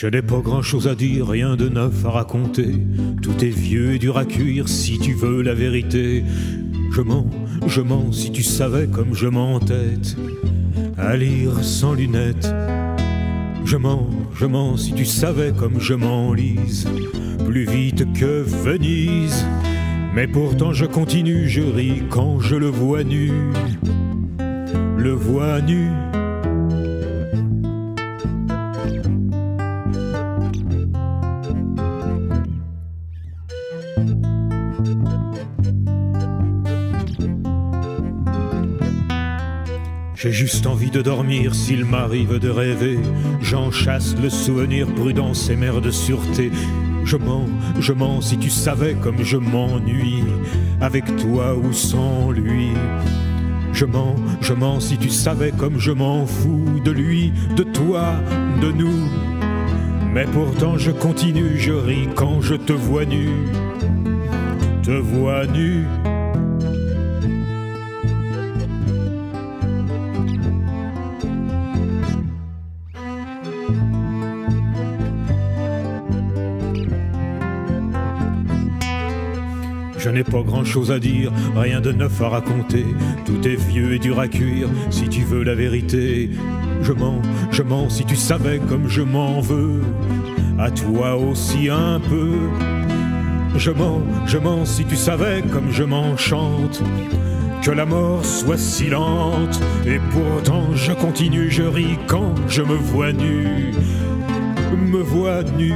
Je n'ai pas grand chose à dire, rien de neuf à raconter. Tout est vieux et dur à cuire si tu veux la vérité. Je mens, je mens si tu savais comme je m'entête. À lire sans lunettes. Je mens, je mens si tu savais comme je m'enlise. Plus vite que Venise. Mais pourtant je continue, je ris quand je le vois nu. Le vois nu. J'ai juste envie de dormir s'il m'arrive de rêver. J'en chasse le souvenir, prudence et mère de sûreté. Je mens, je mens si tu savais comme je m'ennuie, avec toi ou sans lui. Je mens, je mens si tu savais comme je m'en fous de lui, de toi, de nous. Mais pourtant je continue, je ris quand je te vois nu, te vois nu. Je n'ai pas grand chose à dire, rien de neuf à raconter. Tout est vieux et dur à cuire, si tu veux la vérité. Je mens, je mens si tu savais comme je m'en veux. À toi aussi un peu. Je mens, je mens si tu savais comme je m'enchante. Que la mort soit si lente, et pourtant je continue, je ris quand je me vois nu. Me vois nu